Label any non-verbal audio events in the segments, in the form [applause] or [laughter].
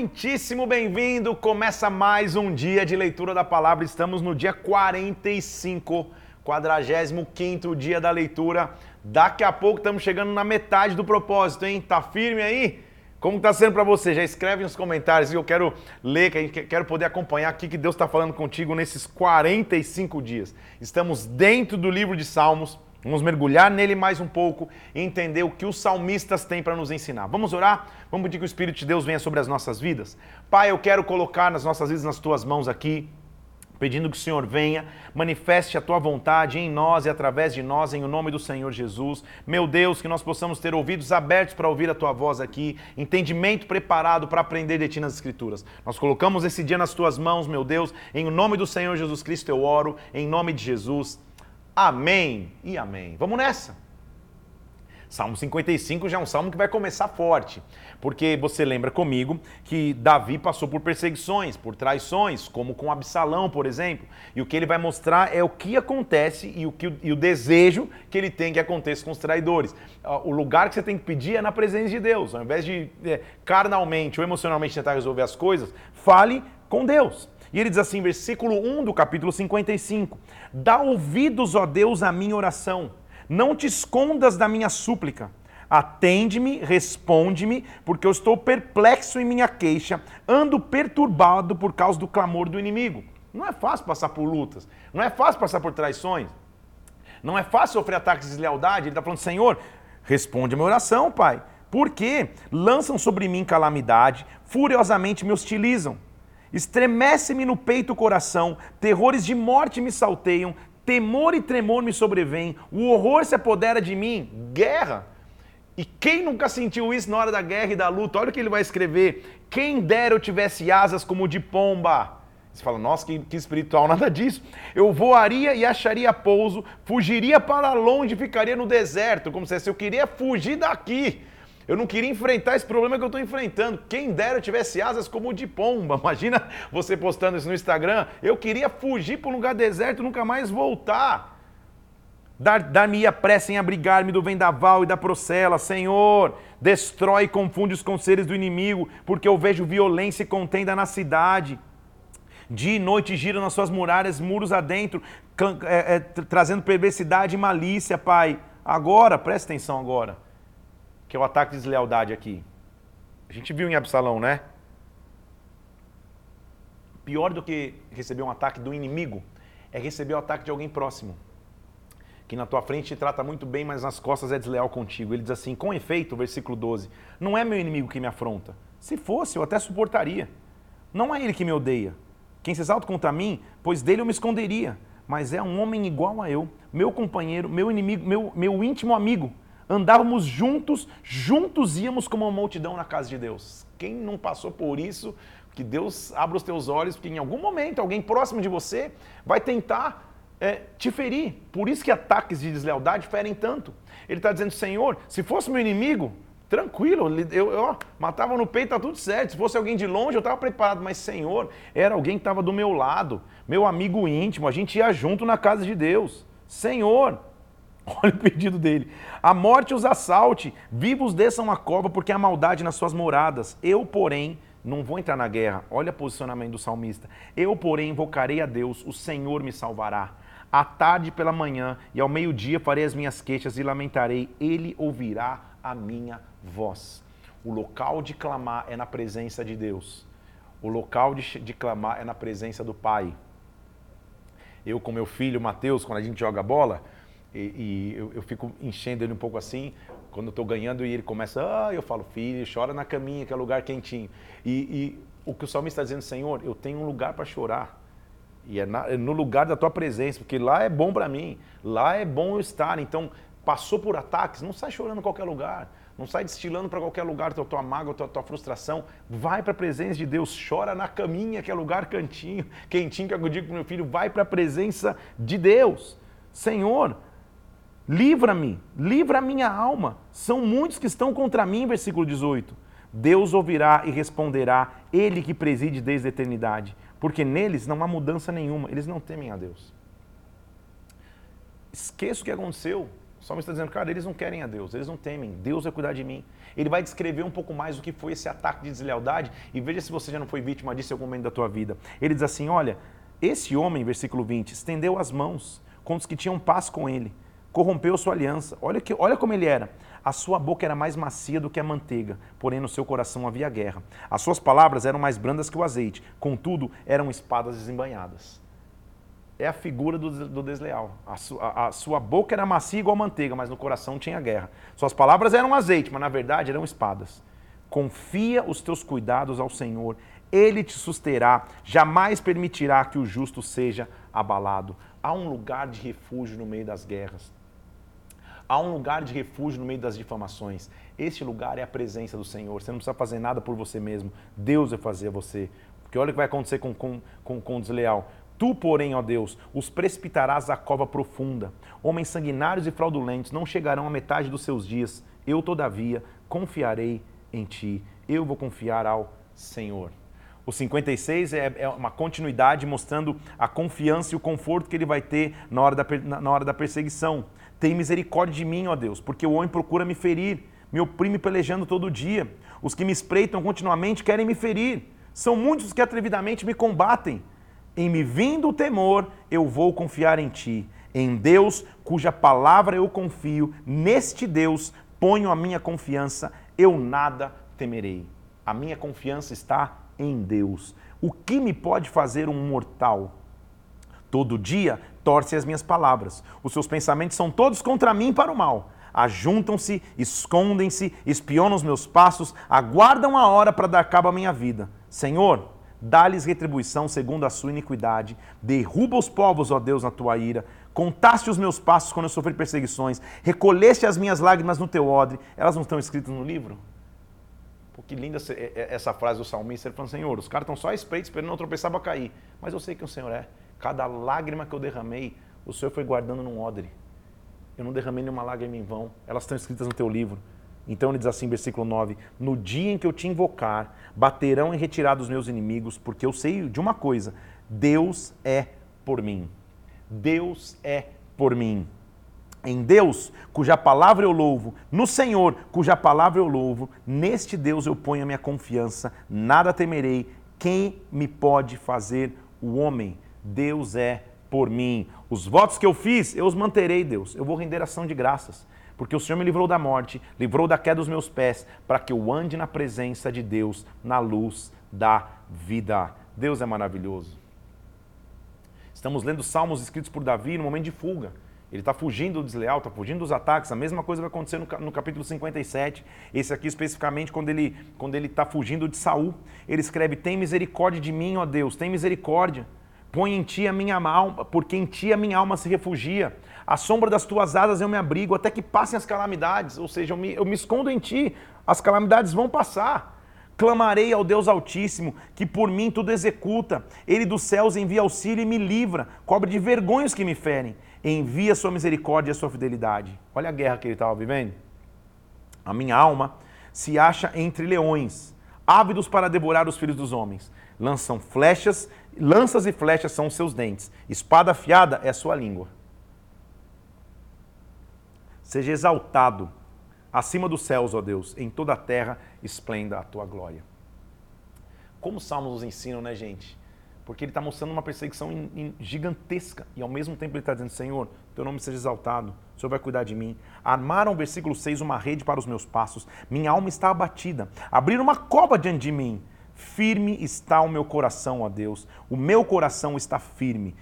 Muitíssimo bem-vindo! Começa mais um dia de leitura da palavra. Estamos no dia 45, 45 dia da leitura. Daqui a pouco estamos chegando na metade do propósito, hein? Tá firme aí? Como está sendo para você? Já escreve nos comentários e eu quero ler, que quero poder acompanhar o que Deus está falando contigo nesses 45 dias. Estamos dentro do livro de Salmos. Vamos mergulhar nele mais um pouco e entender o que os salmistas têm para nos ensinar. Vamos orar? Vamos pedir que o Espírito de Deus venha sobre as nossas vidas? Pai, eu quero colocar nas nossas vidas nas tuas mãos aqui, pedindo que o Senhor venha, manifeste a tua vontade em nós e através de nós, em o nome do Senhor Jesus. Meu Deus, que nós possamos ter ouvidos abertos para ouvir a tua voz aqui, entendimento preparado para aprender de ti nas Escrituras. Nós colocamos esse dia nas tuas mãos, meu Deus, em o nome do Senhor Jesus Cristo eu oro, em nome de Jesus. Amém e amém. Vamos nessa. Salmo 55 já é um salmo que vai começar forte, porque você lembra comigo que Davi passou por perseguições, por traições, como com Absalão, por exemplo. E o que ele vai mostrar é o que acontece e o, que, e o desejo que ele tem que aconteça com os traidores. Ah, o lugar que você tem que pedir é na presença de Deus. Ao invés de é, carnalmente ou emocionalmente tentar resolver as coisas, fale com Deus. E ele diz assim, versículo 1 do capítulo 55: Dá ouvidos, ó Deus, à minha oração, não te escondas da minha súplica. Atende-me, responde-me, porque eu estou perplexo em minha queixa, ando perturbado por causa do clamor do inimigo. Não é fácil passar por lutas, não é fácil passar por traições, não é fácil sofrer ataques de deslealdade. Ele está falando, Senhor, responde a minha oração, Pai. Porque lançam sobre mim calamidade, furiosamente me hostilizam. Estremece-me no peito o coração, terrores de morte me salteiam, temor e tremor me sobrevêm, o horror se apodera de mim. Guerra. E quem nunca sentiu isso na hora da guerra e da luta? Olha o que ele vai escrever. Quem dera eu tivesse asas como de pomba. Você fala, nossa, que, que espiritual, [laughs] nada disso. Eu voaria e acharia pouso, fugiria para longe, ficaria no deserto, como se eu queria fugir daqui. Eu não queria enfrentar esse problema que eu estou enfrentando. Quem dera eu tivesse asas como o de pomba. [laughs] Imagina você postando isso no Instagram. Eu queria fugir para um lugar deserto e nunca mais voltar. Dar-me-ia pressa em abrigar-me do vendaval e da procela. Senhor, destrói e confunde os conselhos do inimigo, porque eu vejo violência e contenda na cidade. Dia e noite giram nas suas muralhas, muros adentro, é, é, trazendo perversidade e malícia, Pai. Agora, presta atenção agora que é o ataque de deslealdade aqui. A gente viu em Absalão, né? Pior do que receber um ataque do inimigo é receber o ataque de alguém próximo. Que na tua frente te trata muito bem, mas nas costas é desleal contigo. Ele diz assim: com efeito, versículo 12: Não é meu inimigo que me afronta. Se fosse, eu até suportaria. Não é ele que me odeia. Quem se exalta contra mim, pois dele eu me esconderia. Mas é um homem igual a eu, meu companheiro, meu inimigo, meu, meu íntimo amigo andávamos juntos, juntos íamos como uma multidão na casa de Deus. Quem não passou por isso, que Deus abra os teus olhos, porque em algum momento alguém próximo de você vai tentar é, te ferir. Por isso que ataques de deslealdade ferem tanto. Ele está dizendo, Senhor, se fosse meu inimigo, tranquilo, eu, eu matava no peito, tá tudo certo. Se fosse alguém de longe, eu estava preparado. Mas, Senhor, era alguém que estava do meu lado, meu amigo íntimo, a gente ia junto na casa de Deus. Senhor, Olha [laughs] o pedido dele. A morte os assalte, vivos desçam a cova, porque há maldade nas suas moradas. Eu, porém, não vou entrar na guerra. Olha o posicionamento do salmista. Eu, porém, invocarei a Deus, o Senhor me salvará. À tarde pela manhã e ao meio-dia farei as minhas queixas e lamentarei. Ele ouvirá a minha voz. O local de clamar é na presença de Deus. O local de, de clamar é na presença do Pai. Eu com meu filho Mateus, quando a gente joga bola, e, e eu, eu, fico enchendo ele um pouco assim, quando eu estou ganhando e ele começa, ah, eu falo, filho, chora na caminha, que é lugar quentinho. E, e o que o salmista está dizendo, Senhor, eu tenho um lugar para chorar. E é, na, é, no lugar da tua presença, porque lá é bom para mim, lá é bom eu estar. Então, passou por ataques, não sai chorando em qualquer lugar. Não sai destilando para qualquer lugar tua, tua mágoa, tua, tua frustração. Vai para a presença de Deus, chora na caminha, que é lugar cantinho, [laughs] quentinho, que eu digo para meu filho, vai para a presença de Deus. Senhor, Livra-me, livra a minha alma. São muitos que estão contra mim, versículo 18. Deus ouvirá e responderá, Ele que preside desde a eternidade, porque neles não há mudança nenhuma, eles não temem a Deus. Esqueça o que aconteceu, O salmista está dizendo, cara, eles não querem a Deus, eles não temem, Deus vai cuidar de mim. Ele vai descrever um pouco mais o que foi esse ataque de deslealdade e veja se você já não foi vítima disso em algum momento da tua vida. Ele diz assim: olha, esse homem, versículo 20, estendeu as mãos contra os que tinham paz com ele, corrompeu sua aliança. Olha, que, olha como ele era. A sua boca era mais macia do que a manteiga, porém no seu coração havia guerra. As suas palavras eram mais brandas que o azeite, contudo eram espadas desembanhadas. É a figura do, do desleal. A, su, a, a sua boca era macia igual manteiga, mas no coração tinha guerra. Suas palavras eram azeite, mas na verdade eram espadas. Confia os teus cuidados ao Senhor, ele te susterá, jamais permitirá que o justo seja abalado. Há um lugar de refúgio no meio das guerras. Há um lugar de refúgio no meio das difamações. Este lugar é a presença do Senhor. Você não precisa fazer nada por você mesmo. Deus vai fazer a você. Porque olha o que vai acontecer com, com, com, com o desleal. Tu, porém, ó Deus, os precipitarás à cova profunda. Homens sanguinários e fraudulentos não chegarão à metade dos seus dias. Eu, todavia, confiarei em ti. Eu vou confiar ao Senhor. O 56 é, é uma continuidade mostrando a confiança e o conforto que ele vai ter na hora da, na hora da perseguição. Tem misericórdia de mim, ó Deus, porque o homem procura me ferir, me oprime pelejando todo dia. Os que me espreitam continuamente querem me ferir. São muitos os que atrevidamente me combatem. Em me vindo o temor, eu vou confiar em ti. Em Deus, cuja palavra eu confio, neste Deus ponho a minha confiança, eu nada temerei. A minha confiança está em Deus. O que me pode fazer um mortal? Todo dia torce as minhas palavras. Os seus pensamentos são todos contra mim para o mal. Ajuntam-se, escondem-se, espionam os meus passos, aguardam a hora para dar cabo à minha vida. Senhor, dá-lhes retribuição segundo a sua iniquidade. Derruba os povos, ó Deus, na tua ira. Contaste os meus passos quando eu sofri perseguições. Recolheste as minhas lágrimas no teu odre. Elas não estão escritas no livro? Pô, que linda essa frase do salmista. Ele falando, Senhor, os caras estão só à espreita esperando não tropeçar para cair. Mas eu sei que o Senhor é. Cada lágrima que eu derramei, o Senhor foi guardando num odre. Eu não derramei nenhuma lágrima em vão. Elas estão escritas no teu livro. Então ele diz assim, versículo 9: No dia em que eu te invocar, baterão em retirada os meus inimigos, porque eu sei de uma coisa: Deus é por mim. Deus é por mim. Em Deus, cuja palavra eu louvo, no Senhor, cuja palavra eu louvo, neste Deus eu ponho a minha confiança, nada temerei. Quem me pode fazer o homem? Deus é por mim. Os votos que eu fiz, eu os manterei, Deus. Eu vou render ação de graças, porque o Senhor me livrou da morte, livrou da queda dos meus pés, para que eu ande na presença de Deus, na luz da vida. Deus é maravilhoso. Estamos lendo salmos escritos por Davi no momento de fuga. Ele está fugindo do desleal, está fugindo dos ataques. A mesma coisa vai acontecer no, capítulo 57. Esse aqui especificamente quando ele quando ele está fugindo de Saul. Ele escreve: Tem misericórdia de mim, ó Deus, tem misericórdia. Põe em ti a minha alma, porque em ti a minha alma se refugia. À sombra das tuas asas eu me abrigo, até que passem as calamidades. Ou seja, eu me, eu me escondo em ti, as calamidades vão passar. Clamarei ao Deus Altíssimo, que por mim tudo executa. Ele dos céus envia auxílio e me livra, cobre de vergonhas que me ferem. Envia sua misericórdia e a sua fidelidade. Olha a guerra que ele estava vivendo. A minha alma se acha entre leões, ávidos para devorar os filhos dos homens. Lançam flechas Lanças e flechas são os seus dentes, espada afiada é a sua língua. Seja exaltado acima dos céus, ó Deus, em toda a terra esplenda a tua glória. Como os salmos nos ensinam, né, gente? Porque ele está mostrando uma perseguição gigantesca e ao mesmo tempo ele está dizendo: Senhor, teu nome seja exaltado, o Senhor vai cuidar de mim. Armaram, versículo 6, uma rede para os meus passos, minha alma está abatida. Abriram uma cova diante de mim Firme está o meu coração, ó Deus. O meu coração está firme.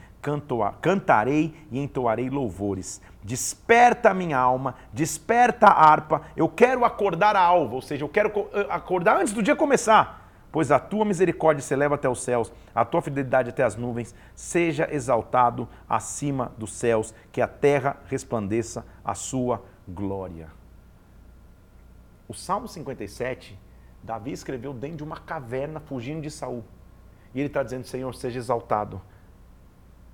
Cantarei e entoarei louvores. Desperta a minha alma, desperta a harpa. Eu quero acordar a alva, ou seja, eu quero eh, acordar antes do dia começar. Pois a tua misericórdia se eleva até os céus, a tua fidelidade até as nuvens. Seja exaltado acima dos céus, que a terra resplandeça a sua glória. O Salmo 57 Davi escreveu dentro de uma caverna, fugindo de Saul. E ele está dizendo: Senhor, seja exaltado.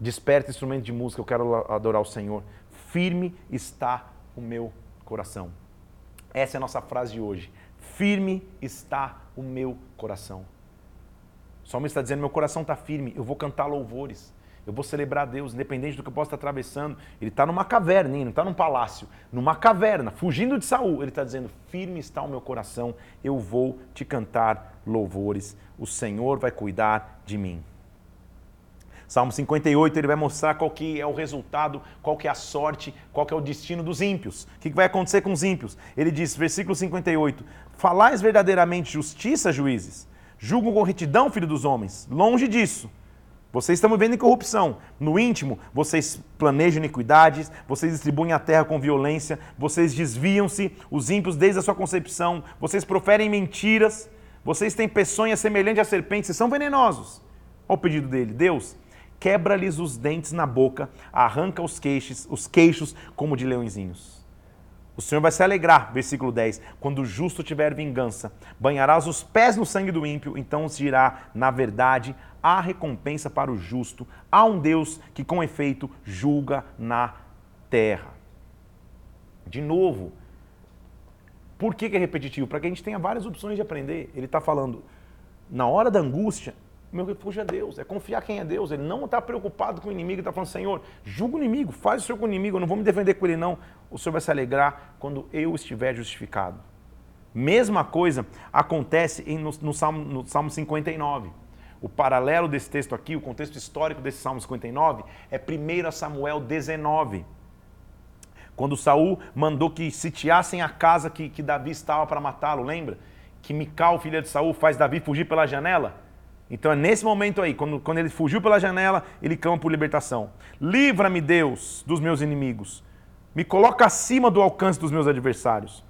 Desperta instrumento de música, eu quero adorar o Senhor. Firme está o meu coração. Essa é a nossa frase de hoje. Firme está o meu coração. O salmista está dizendo: meu coração está firme, eu vou cantar louvores. Eu vou celebrar Deus, independente do que eu possa estar atravessando. Ele está numa caverna, não está num palácio, numa caverna, fugindo de Saul. Ele está dizendo: firme está o meu coração, eu vou te cantar louvores. O Senhor vai cuidar de mim. Salmo 58, ele vai mostrar qual que é o resultado, qual que é a sorte, qual que é o destino dos ímpios. O que vai acontecer com os ímpios? Ele diz, versículo 58, Falais verdadeiramente justiça, juízes? Julgam com retidão, filho dos homens? Longe disso. Vocês estão vivendo em corrupção. No íntimo, vocês planejam iniquidades, vocês distribuem a terra com violência, vocês desviam-se, os ímpios desde a sua concepção, vocês proferem mentiras, vocês têm peçonha semelhante a serpentes, vocês são venenosos. Olha o pedido dele. Deus, quebra-lhes os dentes na boca, arranca os queixos, os queixos como de leõezinhos. O Senhor vai se alegrar, versículo 10, quando o justo tiver vingança, banharás os pés no sangue do ímpio, então se dirá, na verdade, há recompensa para o justo, há um Deus que com efeito julga na terra. De novo, por que, é repetitivo? Para que a gente tenha várias opções de aprender. Ele está falando, na hora da angústia, meu refúgio é Deus, é confiar quem é Deus. Ele não está preocupado com o inimigo, está falando, Senhor, julga o inimigo, faz o Senhor com o inimigo, eu não vou me defender com ele, não. O Senhor vai se alegrar quando eu estiver justificado. Mesma coisa acontece no, no, Salmo, no Salmo 59. O paralelo desse texto aqui, o contexto histórico desse Salmo 59, é 1 Samuel 19. Quando Saul mandou que sitiassem a casa que, que Davi estava para matá-lo, lembra? Que Mical, filha de Saul, faz Davi fugir pela janela. Então é nesse momento aí, quando, quando ele fugiu pela janela, ele clama por libertação. Livra-me, Deus, dos meus inimigos. Me coloca acima do alcance dos meus adversários.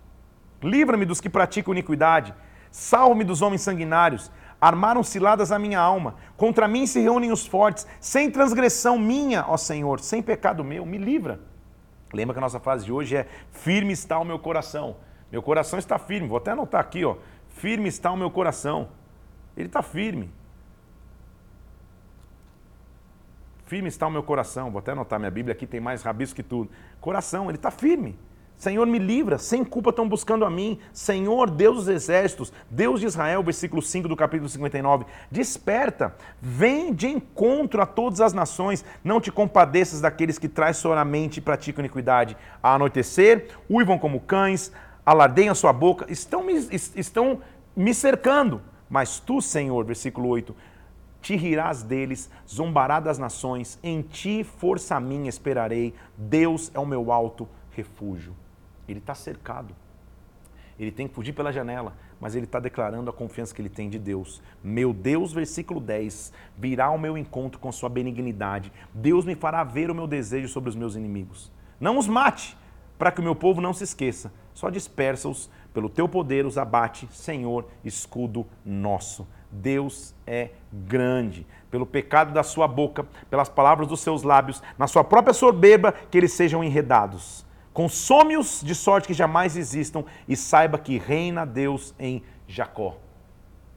Livra-me dos que praticam iniquidade. Salve-me dos homens sanguinários. Armaram ciladas a minha alma. Contra mim se reúnem os fortes. Sem transgressão minha, ó Senhor, sem pecado meu, me livra. Lembra que a nossa frase de hoje é: firme está o meu coração. Meu coração está firme. Vou até anotar aqui, ó. Firme está o meu coração. Ele está firme. Firme está o meu coração. Vou até anotar minha Bíblia aqui, tem mais rabisco que tudo. Coração, ele está firme. Senhor, me livra, sem culpa estão buscando a mim. Senhor, Deus dos exércitos, Deus de Israel, versículo 5 do capítulo 59. Desperta, vem de encontro a todas as nações, não te compadeças daqueles que traiçoeiramente praticam iniquidade. A anoitecer, uivam como cães, alardeiam sua boca, estão me, estão me cercando. Mas tu, Senhor, versículo 8, te rirás deles, zombará das nações, em ti força minha esperarei, Deus é o meu alto refúgio. Ele está cercado. Ele tem que fugir pela janela, mas ele está declarando a confiança que ele tem de Deus. Meu Deus, versículo 10, virá ao meu encontro com sua benignidade. Deus me fará ver o meu desejo sobre os meus inimigos. Não os mate, para que o meu povo não se esqueça. Só dispersa-os pelo teu poder, os abate, Senhor, escudo nosso. Deus é grande. Pelo pecado da sua boca, pelas palavras dos seus lábios, na sua própria soberba, que eles sejam enredados. Consome-os de sorte que jamais existam e saiba que reina Deus em Jacó.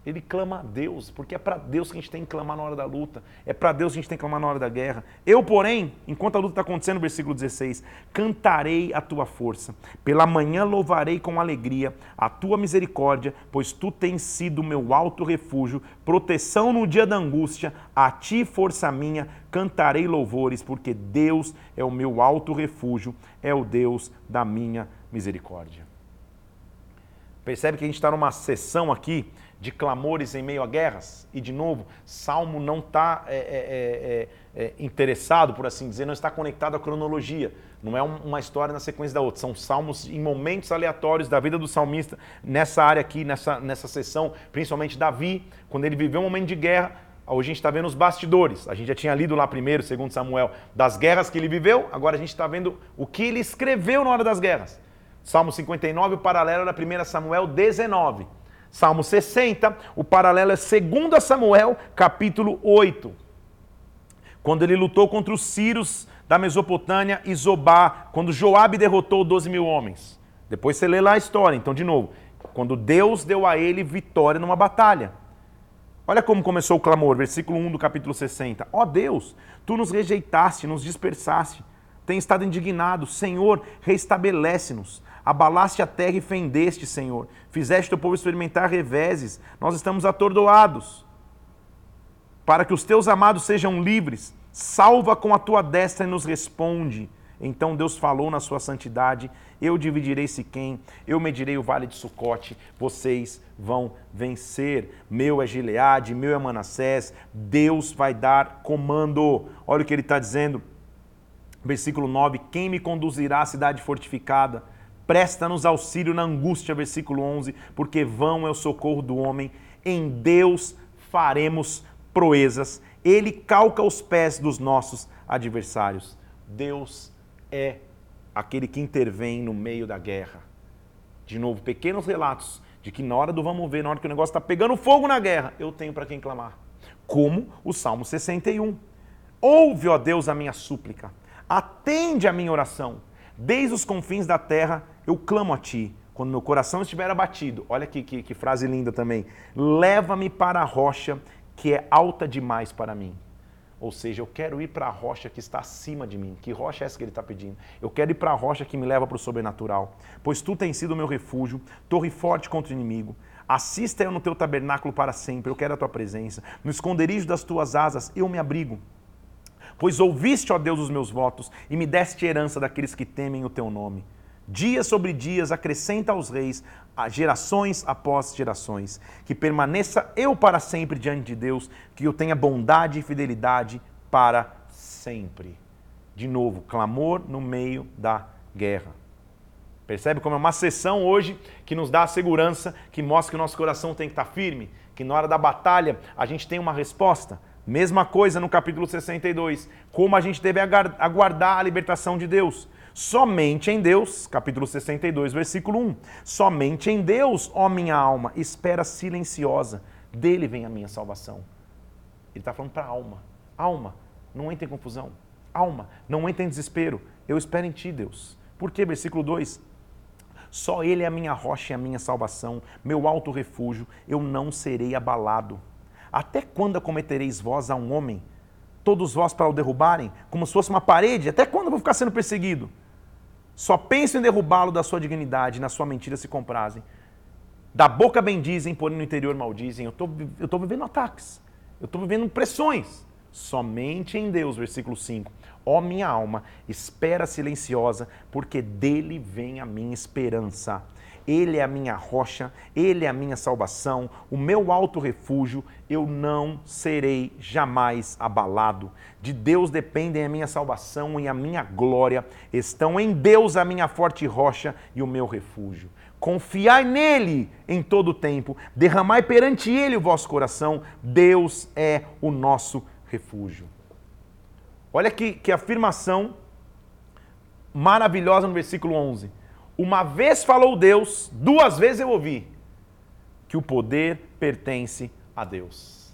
Ele clama a Deus, porque é para Deus que a gente tem que clamar na hora da luta, é para Deus que a gente tem que clamar na hora da guerra. Eu, porém, enquanto a luta está acontecendo, versículo 16, cantarei a tua força, pela manhã louvarei com alegria a tua misericórdia, pois tu tens sido meu alto refúgio, proteção no dia da angústia, a ti, força minha, cantarei louvores, porque Deus é o meu alto refúgio, é o Deus da minha misericórdia. Percebe que a gente está numa sessão aqui de clamores em meio a guerras. E, de novo, Salmo não está é é, é, é, é, interessado, por assim dizer, não está conectado à cronologia. Não é uma história na sequência da outra. São salmos em momentos aleatórios da vida do salmista, nessa área aqui, nessa, nessa sessão, principalmente Davi, quando ele viveu um momento de guerra. Hoje a gente está vendo os bastidores. A gente já tinha lido lá primeiro, segundo Samuel, das guerras que ele viveu. Agora a gente está vendo o que ele escreveu na hora das guerras. Salmo 59, o paralelo da 1 Samuel 19. Salmo 60, o paralelo é 2 Samuel, capítulo 8. Quando ele lutou contra os sírios da Mesopotâmia e Zobá, quando Joabe derrotou 12 mil homens. Depois você lê lá a história. Então, de novo, quando Deus deu a ele vitória numa batalha. Olha como começou o clamor, versículo 1 do capítulo 60. Ó oh Deus, tu nos rejeitaste, nos dispersaste, tem estado indignado. Senhor, restabelece-nos abalaste a terra e fendeste, Senhor. Fizeste o povo experimentar reveses. Nós estamos atordoados. Para que os teus amados sejam livres, Salva com a tua destra e nos responde. Então Deus falou na sua santidade: Eu dividirei Siquém, eu medirei o vale de Sucote, vocês vão vencer. Meu é Gileade, meu é Manassés, Deus vai dar comando. Olha o que ele está dizendo, versículo 9: Quem me conduzirá à cidade fortificada? Presta-nos auxílio na angústia, versículo 11, porque vão é o socorro do homem, em Deus faremos proezas, ele calca os pés dos nossos adversários. Deus é aquele que intervém no meio da guerra. De novo, pequenos relatos de que na hora do vamos ver, na hora que o negócio está pegando fogo na guerra, eu tenho para quem clamar. Como o Salmo 61. Ouve, ó Deus, a minha súplica, atende a minha oração. Desde os confins da terra eu clamo a ti. Quando meu coração estiver abatido, olha aqui que, que frase linda também. Leva-me para a rocha que é alta demais para mim. Ou seja, eu quero ir para a rocha que está acima de mim. Que rocha é essa que ele está pedindo? Eu quero ir para a rocha que me leva para o sobrenatural. Pois tu tens sido meu refúgio, torre forte contra o inimigo. Assista eu no teu tabernáculo para sempre. Eu quero a tua presença. No esconderijo das tuas asas eu me abrigo. Pois ouviste, ó Deus, os meus votos e me deste herança daqueles que temem o teu nome. Dias sobre dias acrescenta aos reis, a gerações após gerações. Que permaneça eu para sempre diante de Deus, que eu tenha bondade e fidelidade para sempre. De novo, clamor no meio da guerra. Percebe como é uma sessão hoje que nos dá a segurança, que mostra que o nosso coração tem que estar firme, que na hora da batalha a gente tem uma resposta. Mesma coisa no capítulo 62, como a gente deve aguardar a libertação de Deus. Somente em Deus, capítulo 62, versículo 1. Somente em Deus, ó minha alma, espera silenciosa, dele vem a minha salvação. Ele está falando para a alma. Alma, não entre em confusão. Alma, não entre em desespero. Eu espero em ti, Deus. Por quê? Versículo 2. Só Ele é a minha rocha e a minha salvação, meu alto refúgio, eu não serei abalado. Até quando acometereis vós a um homem? Todos vós para o derrubarem, como se fosse uma parede? Até quando eu vou ficar sendo perseguido? Só pensam em derrubá-lo da sua dignidade, na sua mentira se comprazem. Da boca bendizem, porém no interior maldizem. Eu estou tô vivendo ataques, eu estou vivendo pressões. Somente em Deus, versículo 5. Ó minha alma, espera silenciosa, porque dele vem a minha esperança. Ele é a minha rocha, Ele é a minha salvação, o meu alto refúgio, eu não serei jamais abalado. De Deus dependem a minha salvação e a minha glória, estão em Deus a minha forte rocha e o meu refúgio. Confiai nele em todo o tempo, derramai perante ele o vosso coração, Deus é o nosso refúgio. Olha que, que afirmação maravilhosa no versículo 11 uma vez falou Deus, duas vezes eu ouvi que o poder pertence a Deus.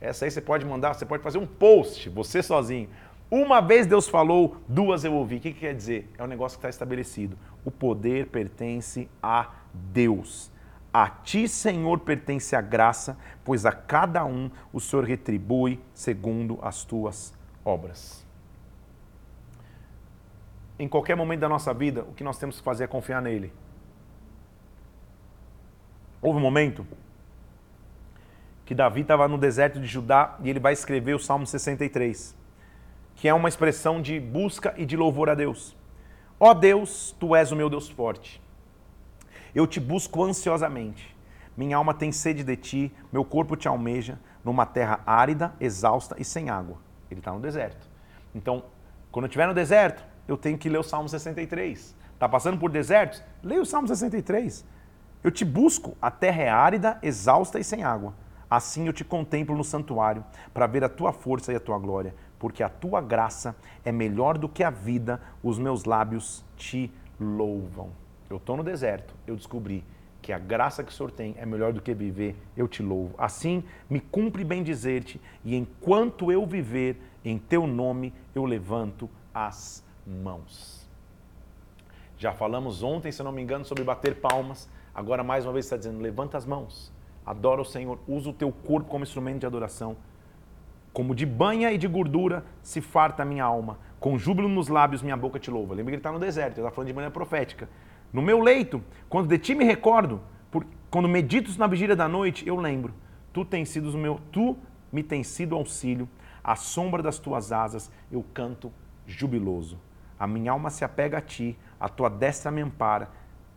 Essa aí você pode mandar, você pode fazer um post, você sozinho. Uma vez Deus falou, duas eu ouvi. O que, que quer dizer? É um negócio que está estabelecido. O poder pertence a Deus. A ti, Senhor, pertence a graça, pois a cada um o Senhor retribui segundo as tuas obras em qualquer momento da nossa vida, o que nós temos que fazer é confiar nele. Houve um momento que Davi estava no deserto de Judá e ele vai escrever o Salmo 63, que é uma expressão de busca e de louvor a Deus. Ó oh Deus, tu és o meu Deus forte. Eu te busco ansiosamente. Minha alma tem sede de ti, meu corpo te almeja, numa terra árida, exausta e sem água. Ele está no deserto. Então, quando estiver no deserto, eu tenho que ler o Salmo 63. Está passando por desertos? Leia o Salmo 63. Eu te busco, a terra é árida, exausta e sem água. Assim eu te contemplo no santuário, para ver a tua força e a tua glória, porque a tua graça é melhor do que a vida, os meus lábios te louvam. Eu estou no deserto, eu descobri que a graça que o Senhor tem é melhor do que viver, eu te louvo. Assim me cumpre bem dizer-te, e enquanto eu viver, em teu nome eu levanto as mãos. Já falamos ontem, se não me engano, sobre bater palmas. Agora, mais uma vez, está dizendo: levanta as mãos, adora o Senhor, usa o teu corpo como instrumento de adoração. Como de banha e de gordura se farta a minha alma, com júbilo nos lábios minha boca te louva. Lembra que ele está no deserto, ele está falando de maneira profética. No meu leito, quando de ti me recordo, por, quando medito na vigília da noite, eu lembro, tu tens sido o meu, tu me tens sido auxílio, À sombra das tuas asas eu canto jubiloso. A minha alma se apega a ti, a tua destra me ampara.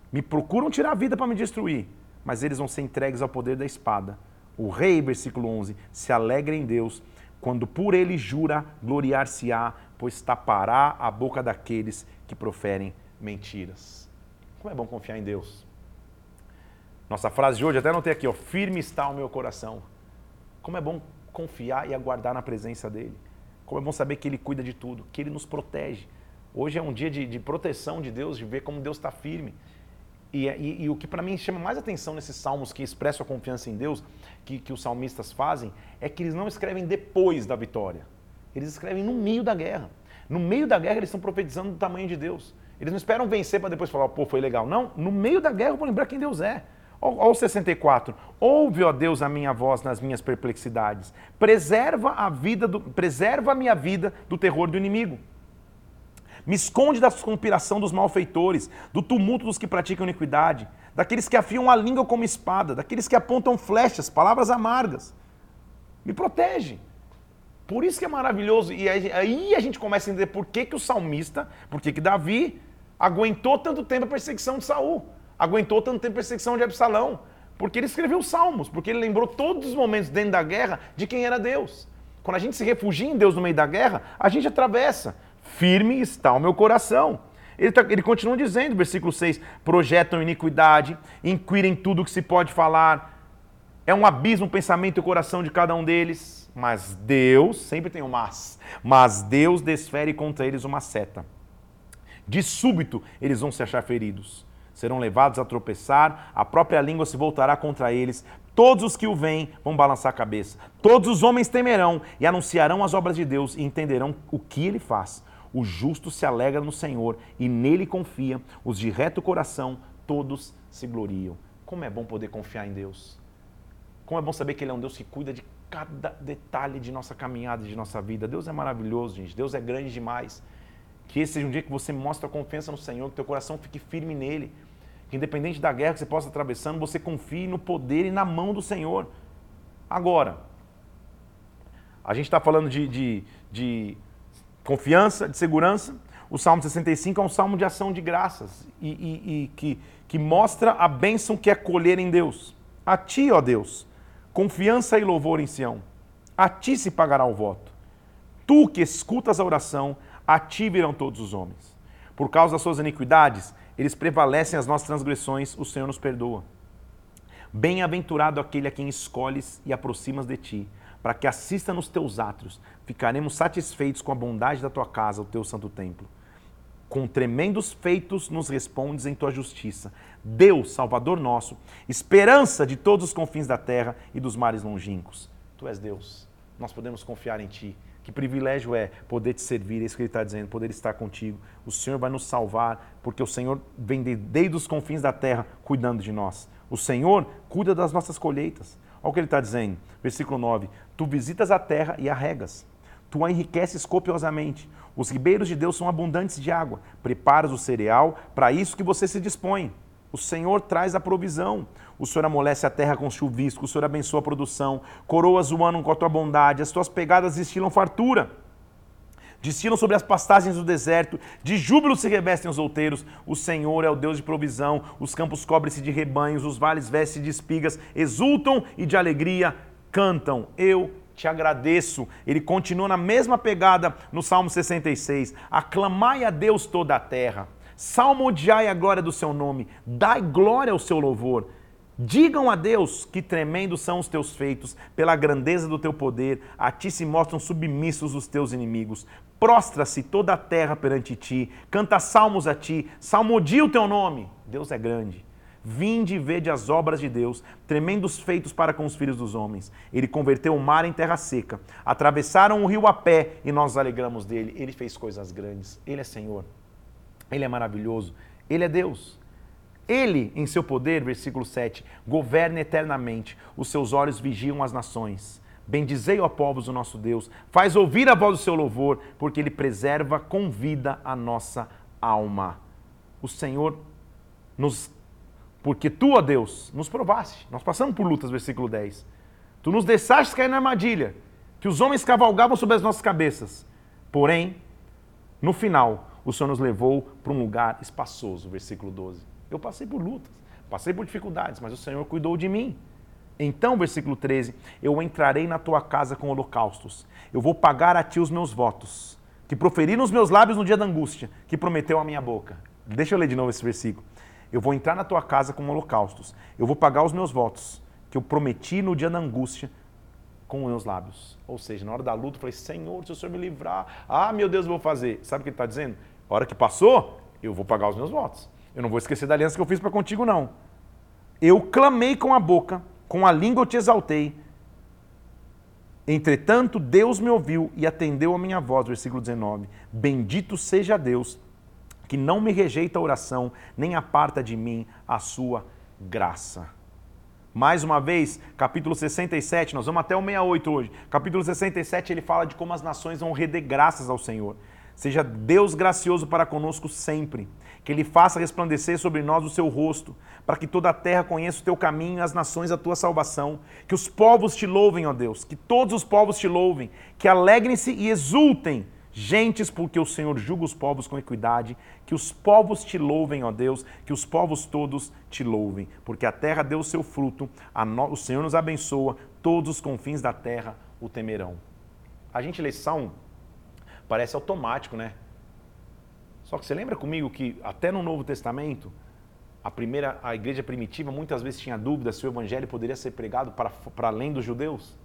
Me procuram tirar a vida para me destruir, mas eles vão ser entregues ao poder da espada. O rei, versículo 11, se alegra em Deus, quando por ele jura, gloriar-se-á, pois tapará a boca daqueles que proferem mentiras. Como é bom confiar em Deus. Nossa frase de hoje, até anotei aqui, ó, firme está o meu coração. Como é bom confiar e aguardar na presença dele. Como é bom saber que ele cuida de tudo, que ele nos protege. Hoje é um dia de, de proteção de Deus, de ver como Deus está firme. E, e, e, o que para mim chama mais atenção nesses salmos que expressam a confiança em Deus, que, que os salmistas fazem, é que eles não escrevem depois da vitória. Eles escrevem no meio da guerra. No meio da guerra eles estão profetizando do tamanho de Deus. Eles não esperam vencer para depois falar, pô, foi legal. Não, no meio da guerra vou lembrar quem Deus é. Olha o 64. Ouve, ó Deus, a minha voz nas minhas perplexidades. Preserva a vida do, preserva a minha vida do terror do inimigo. Me esconde da conspiração dos malfeitores, do tumulto dos que praticam iniquidade, daqueles que afiam a língua como espada, daqueles que apontam flechas, palavras amargas. Me protege. Por isso que é maravilhoso. E aí a gente começa a entender por que, que o salmista, por que, que Davi aguentou tanto tempo a perseguição de Saul, aguentou tanto tempo a perseguição de Absalão. Porque ele escreveu salmos, porque ele lembrou todos os momentos dentro da guerra de quem era Deus. Quando a gente se refugia em Deus no meio da guerra, a gente atravessa firme está o meu coração. Ele, tá, ele continua dizendo, versículo 6: projetam iniquidade, inquirem tudo o que se pode falar. É um abismo o pensamento e o coração de cada um deles. Mas Deus, sempre tem um mas, mas Deus desfere contra eles uma seta. De súbito eles vão se achar feridos. Serão levados a tropeçar, a própria língua se voltará contra eles, Todos os que o veem vão balançar a cabeça. Todos os homens temerão e anunciarão as obras de Deus e entenderão o que ele faz. O justo se alegra no Senhor e nele confia. Os de reto coração, todos se gloriam. Como é bom poder confiar em Deus. Como é bom saber que Ele é um Deus que cuida de cada detalhe de nossa caminhada, de nossa vida. Deus é maravilhoso, gente. Deus é grande demais. Que esse seja um dia que você mostre a confiança no Senhor, que teu coração fique firme nele. Que independente da guerra que você possa estar atravessando, você confie no poder e na mão do Senhor. Agora, a gente está falando de, de, de confiança, de segurança. O Salmo 65 é um salmo de ação de graças e, e, e que, que mostra a bênção que é colher em Deus. A ti, ó Deus, confiança e louvor em Sião. A ti se pagará o voto. Tu que escutas a oração, a ti virão todos os homens. Por causa das suas iniquidades, eles prevalecem as nossas transgressões, o Senhor nos perdoa. Bem-aventurado aquele a quem escolhes e aproximas de ti para que assista nos teus átrios. Ficaremos satisfeitos com a bondade da tua casa, o teu santo templo. Com tremendos feitos nos respondes em tua justiça. Deus, Salvador nosso, esperança de todos os confins da terra e dos mares longínquos. Tu és Deus. Nós podemos confiar em ti. Que privilégio é poder te servir, é isso que ele está dizendo, poder estar contigo. O Senhor vai nos salvar, porque o Senhor vem desde os confins da terra cuidando de nós. O Senhor cuida das nossas colheitas. Olha o que ele está dizendo, versículo 9: Tu visitas a terra e a regas, tu a enriqueces copiosamente. Os ribeiros de Deus são abundantes de água. Preparas o cereal para isso que você se dispõe. O Senhor traz a provisão. O Senhor amolece a terra com chuvisco. O Senhor abençoa a produção. Coroas o ano com a tua bondade. As tuas pegadas destilam fartura destilam sobre as pastagens do deserto, de júbilo se revestem os outeiros. O Senhor é o Deus de provisão, os campos cobrem-se de rebanhos, os vales vestem de espigas, exultam e de alegria cantam. Eu te agradeço. Ele continua na mesma pegada no Salmo 66. Aclamai a Deus toda a terra. Salmodiai a glória do seu nome. Dai glória ao seu louvor. Digam a Deus que tremendos são os teus feitos, pela grandeza do teu poder, a ti se mostram submissos os teus inimigos. Prostra-se toda a terra perante ti, canta salmos a ti, salmodia o teu nome. Deus é grande. Vinde e vede as obras de Deus, tremendos feitos para com os filhos dos homens. Ele converteu o mar em terra seca, atravessaram o rio a pé e nós nos alegramos dele. Ele fez coisas grandes. Ele é Senhor. Ele é maravilhoso. Ele é Deus. Ele, em seu poder, versículo 7, governa eternamente, os seus olhos vigiam as nações. Bendizei, ó povos, o nosso Deus, faz ouvir a voz do seu louvor, porque ele preserva com vida a nossa alma. O Senhor nos. Porque tu, ó Deus, nos provaste. Nós passamos por lutas, versículo 10. Tu nos deixaste cair na armadilha. que os homens cavalgavam sobre as nossas cabeças. Porém, no final, o Senhor nos levou para um lugar espaçoso, versículo 12. Eu passei por lutas, passei por dificuldades, mas o Senhor cuidou de mim. Então, versículo 13: Eu entrarei na tua casa com holocaustos. Eu vou pagar a ti os meus votos, que proferiram os meus lábios no dia da angústia, que prometeu a minha boca. Deixa eu ler de novo esse versículo. Eu vou entrar na tua casa com holocaustos. Eu vou pagar os meus votos, que eu prometi no dia da angústia, com meus lábios. Ou seja, na hora da luta, eu falei: Senhor, se o Senhor me livrar, ah, meu Deus, eu vou fazer. Sabe o que ele está dizendo? A hora que passou, eu vou pagar os meus votos. Eu não vou esquecer da aliança que eu fiz para contigo, não. Eu clamei com a boca com a língua eu te exaltei. Entretanto, Deus me ouviu e atendeu a minha voz. Versículo 19. Bendito seja Deus, que não me rejeita a oração, nem aparta de mim a sua graça. Mais uma vez, capítulo 67, nós vamos até o 68 hoje. Capítulo 67, ele fala de como as nações vão render graças ao Senhor. Seja Deus gracioso para conosco sempre, que Ele faça resplandecer sobre nós o seu rosto, para que toda a terra conheça o teu caminho e as nações a tua salvação. Que os povos te louvem, ó Deus, que todos os povos te louvem, que alegrem-se e exultem, gentes, porque o Senhor julga os povos com equidade. Que os povos te louvem, ó Deus, que os povos todos te louvem, porque a terra deu o seu fruto, no... o Senhor nos abençoa, todos os confins da terra o temerão. A gente lê Salmo Parece automático, né? Só que você lembra comigo que até no Novo Testamento, a primeira, a igreja primitiva muitas vezes tinha dúvida se o evangelho poderia ser pregado para, para além dos judeus?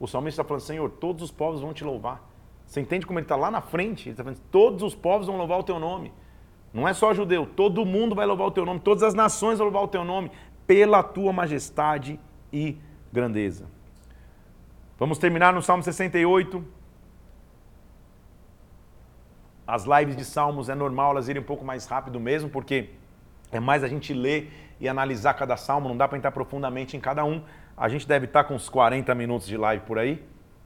O salmista está falando, Senhor, todos os povos vão te louvar. Você entende como ele está lá na frente? Ele está falando, todos os povos vão louvar o teu nome. Não é só judeu, todo mundo vai louvar o teu nome, todas as nações vão louvar o teu nome, pela tua majestade e grandeza. Vamos terminar no Salmo 68, as lives de Salmos é normal elas irem um pouco mais rápido mesmo, porque é mais a gente ler e analisar cada salmo, não dá para entrar profundamente em cada um. A gente deve estar com uns 40 minutos de live por aí,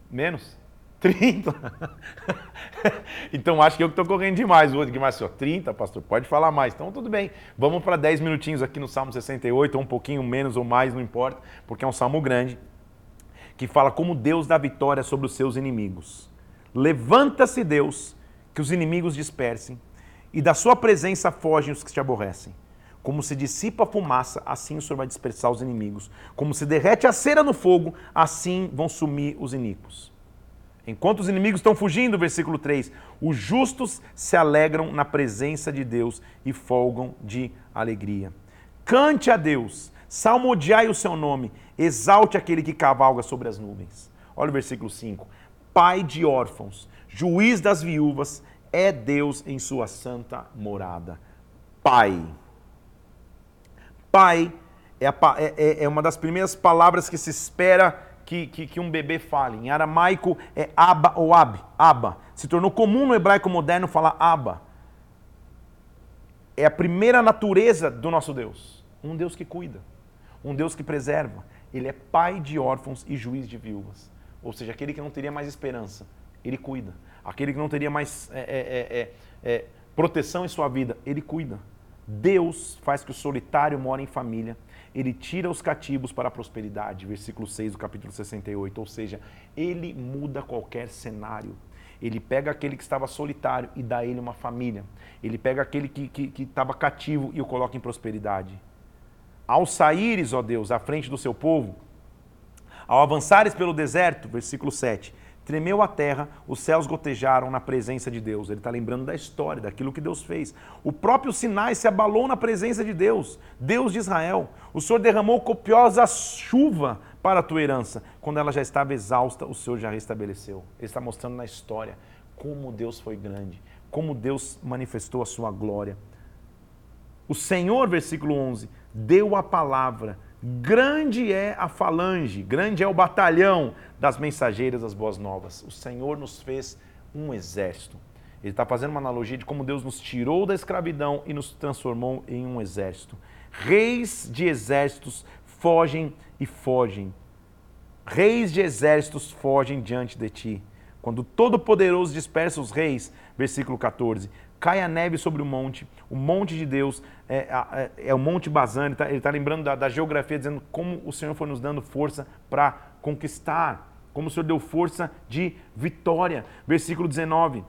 menos. [laughs] 30. [laughs] então acho que eu que estou correndo demais. Mais, ó, 30, pastor, pode falar mais. Então tudo bem. Vamos para 10 minutinhos aqui no Salmo 68, ou um pouquinho menos ou mais, não importa, porque é um salmo grande, que fala como Deus dá vitória sobre os seus inimigos. Levanta-se Deus que os inimigos dispersem, e da sua presença fogem os que te aborrecem. Como se dissipa a fumaça, assim o Senhor vai dispersar os inimigos. Como se derrete a cera no fogo, assim vão sumir os iníquos. Enquanto os inimigos estão fugindo, versículo 3, os justos se alegram na presença de Deus e folgam de alegria. Cante a Deus, salmodiai o seu nome, exalte aquele que cavalga sobre as nuvens. Olha o versículo 5. Pai de órfãos juiz das viúvas, é Deus em sua santa morada. Pai. Pai é, a, é, é, é uma das primeiras palavras que se espera que, que, que, um bebê fale. Em aramaico é Abba ou Ab, Abba. Se tornou comum no hebraico moderno falar Abba. É a primeira natureza do nosso Deus. Um Deus que cuida, um Deus que preserva. Ele é pai de órfãos e juiz de viúvas. Ou seja, aquele que não teria mais esperança ele cuida. Aquele que não teria mais é, é, é, é, proteção em sua vida, ele cuida. Deus faz que o solitário more em família. Ele tira os cativos para a prosperidade. Versículo 6 do capítulo 68. Ou seja, ele muda qualquer cenário. Ele pega aquele que estava solitário e dá a ele uma família. Ele pega aquele que, que, que estava cativo e o coloca em prosperidade. Ao saíres, ó Deus, à frente do seu povo, ao avançares pelo deserto, versículo 7, Tremeu a terra, os céus gotejaram na presença de Deus. Ele está lembrando da história, daquilo que Deus fez. O próprio Sinai se abalou na presença de Deus, Deus de Israel. O Senhor derramou copiosa chuva para a tua herança. Quando ela já estava exausta, o Senhor já restabeleceu. Ele está mostrando na história como Deus foi grande, como Deus manifestou a sua glória. O Senhor, versículo 11, deu a palavra Grande é a falange, grande é o batalhão das mensageiras das boas novas. O Senhor nos fez um exército. Ele está fazendo uma analogia de como Deus nos tirou da escravidão e nos transformou em um exército. Reis de exércitos fogem e fogem. Reis de exércitos fogem diante de ti. Quando Todo-Poderoso dispersa os reis, versículo 14, cai a neve sobre o monte, o monte de Deus é, é, o Monte Bazan, ele está tá lembrando da, da, geografia, dizendo como o Senhor foi nos dando força para conquistar como o Senhor deu força de vitória. Versículo 19,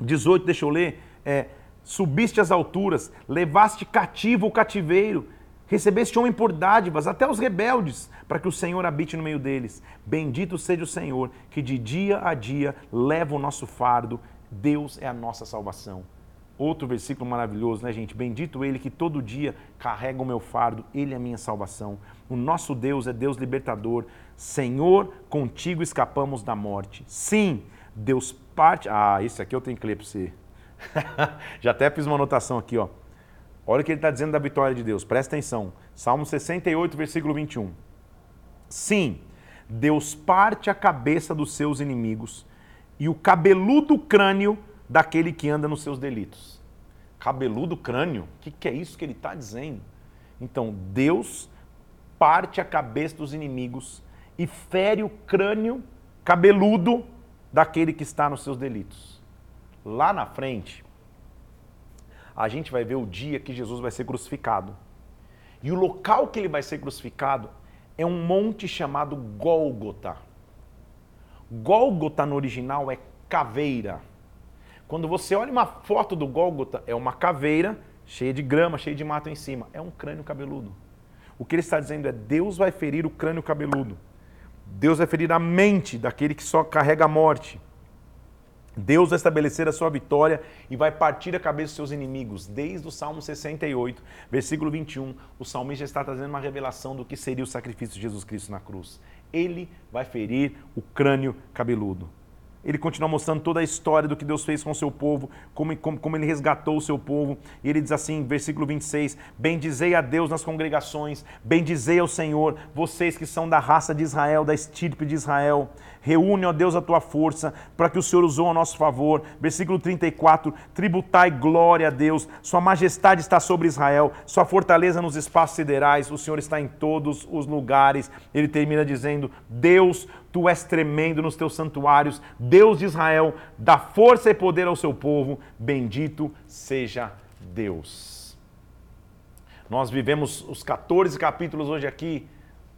18, deixa eu ler. É, subiste às alturas, levaste cativo o cativeiro, recebeste homem por dádivas, até os rebeldes, para que o Senhor habite no meio deles. Bendito seja o Senhor, que de dia a dia leva o nosso fardo. Deus é a nossa salvação. Outro versículo maravilhoso, né, gente? Bendito ele que todo dia carrega o meu fardo, ele é a minha salvação. O nosso Deus é Deus libertador. Senhor, contigo escapamos da morte. Sim, Deus parte. Ah, esse aqui eu tenho que ler para você. [laughs] Já até fiz uma anotação aqui, ó. Olha o que ele está dizendo da vitória de Deus, presta atenção. Salmo 68, versículo 21. Sim, Deus parte a cabeça dos seus inimigos e o cabeludo crânio daquele que anda nos seus delitos. Cabeludo crânio? O que, que é isso que ele está dizendo? Então, Deus parte a cabeça dos inimigos e fere o crânio cabeludo daquele que está nos seus delitos. Lá na frente, a gente vai ver o dia que Jesus vai ser crucificado. E o local que ele vai ser crucificado é um monte chamado Gólgota. Gólgota no original é caveira. Quando você olha uma foto do Gólgota, é uma caveira cheia de grama, cheia de mato em cima. É um crânio cabeludo. O que ele está dizendo é: Deus vai ferir o crânio cabeludo. Deus vai ferir a mente daquele que só carrega a morte. Deus vai estabelecer a sua vitória e vai partir a cabeça dos seus inimigos. Desde o Salmo 68, versículo 21, o salmista está trazendo uma revelação do que seria o sacrifício de Jesus Cristo na cruz. Ele vai ferir o crânio cabeludo ele continua mostrando toda a história do que Deus fez com o seu povo, como, como, como, ele resgatou o seu povo. E ele diz assim, versículo 26, Bendizei a Deus nas congregações, bendizei ao Senhor, vocês que são da raça de Israel, da estirpe de Israel. Reúne, ó Deus, a tua força, para que o Senhor usou a nosso favor. Versículo 34, Tributai glória a Deus, sua majestade está sobre Israel, sua fortaleza nos espaços siderais, o Senhor está em todos os lugares. Ele termina dizendo, Deus, tu és tremendo nos teus santuários, Deus de Israel, dá força e poder ao seu povo, bendito seja Deus. Nós vivemos os 14 capítulos hoje aqui,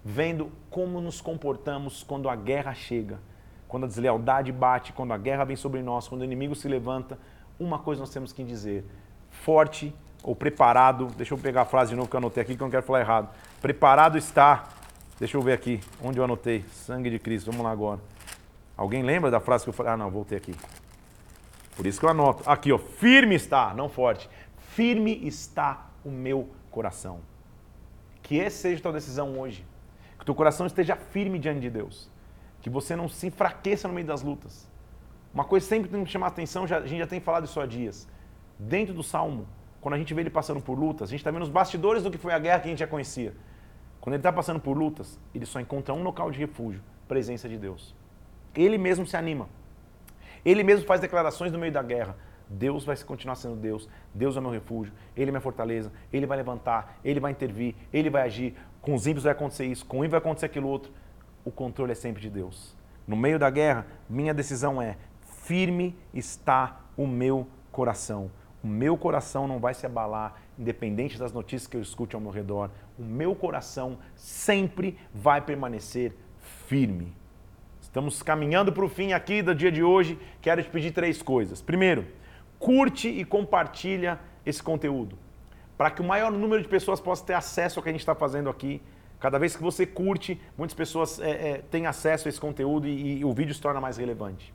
vendo como nos comportamos quando a guerra chega, quando a deslealdade bate, quando a guerra vem sobre nós, quando o inimigo se levanta. Uma coisa nós temos que dizer: forte ou preparado, deixa eu pegar a frase de novo que eu anotei aqui que eu não quero falar errado. Preparado está Deixa eu ver aqui, onde eu anotei. Sangue de Cristo, vamos lá agora. Alguém lembra da frase que eu falei? Ah, não, voltei aqui. Por isso que eu anoto. Aqui, ó, firme está, não forte. Firme está o meu coração. Que esse seja a tua decisão hoje. Que o teu coração esteja firme diante de Deus. Que você não se enfraqueça no meio das lutas. Uma coisa sempre tem que chamar a atenção, já, a gente já tem falado isso há dias. Dentro do Salmo, quando a gente vê ele passando por lutas, a gente está vendo os bastidores do que foi a guerra que a gente já conhecia. Quando ele está passando por lutas, ele só encontra um local de refúgio, presença de Deus. Ele mesmo se anima. Ele mesmo faz declarações no meio da guerra. Deus vai continuar sendo Deus, Deus é meu refúgio, Ele é minha fortaleza, Ele vai levantar, Ele vai intervir, Ele vai agir. Com os ímpios vai acontecer isso, com o ímpio vai acontecer aquilo outro. O controle é sempre de Deus. No meio da guerra, minha decisão é: firme está o meu coração. O meu coração não vai se abalar, independente das notícias que eu escute ao meu redor. O meu coração sempre vai permanecer firme. Estamos caminhando para o fim aqui do dia de hoje. Quero te pedir três coisas. Primeiro, curte e compartilha esse conteúdo, para que o maior número de pessoas possa ter acesso ao que a gente está fazendo aqui. Cada vez que você curte, muitas pessoas é, é, têm acesso a esse conteúdo e, e o vídeo se torna mais relevante.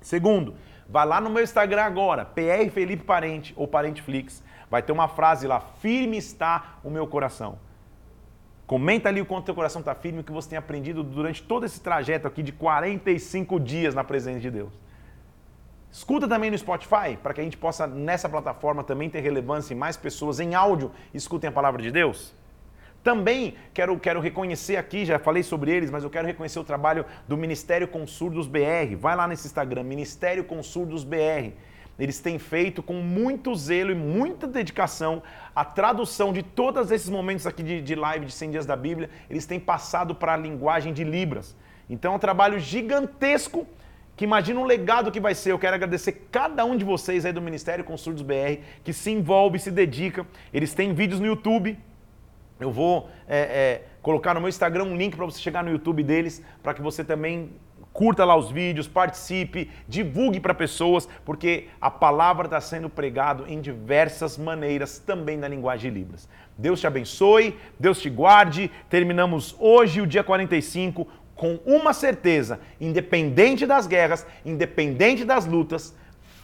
Segundo, Vai lá no meu Instagram agora, PR Felipe Parente ou Parenteflix. Vai ter uma frase lá, firme está o meu coração. Comenta ali o quanto teu coração está firme, o que você tem aprendido durante todo esse trajeto aqui de 45 dias na presença de Deus. Escuta também no Spotify, para que a gente possa, nessa plataforma, também ter relevância e mais pessoas em áudio escutem a palavra de Deus. Também quero, quero reconhecer aqui, já falei sobre eles, mas eu quero reconhecer o trabalho do Ministério Consurdos BR. Vai lá nesse Instagram, Ministério Consurdos BR. Eles têm feito com muito zelo e muita dedicação a tradução de todos esses momentos aqui de, de live de 100 dias da Bíblia. Eles têm passado para a linguagem de Libras. Então é um trabalho gigantesco que imagina um legado que vai ser. Eu quero agradecer cada um de vocês aí do Ministério Consurdos BR que se envolve, se dedica. Eles têm vídeos no YouTube eu vou é, é, colocar no meu Instagram um link para você chegar no YouTube deles, para que você também curta lá os vídeos, participe, divulgue para pessoas, porque a palavra está sendo pregado em diversas maneiras, também na linguagem de Libras. Deus te abençoe, Deus te guarde. Terminamos hoje o dia 45 com uma certeza: independente das guerras, independente das lutas,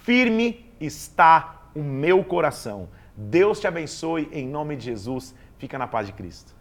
firme está o meu coração. Deus te abençoe em nome de Jesus. Fica na paz de Cristo.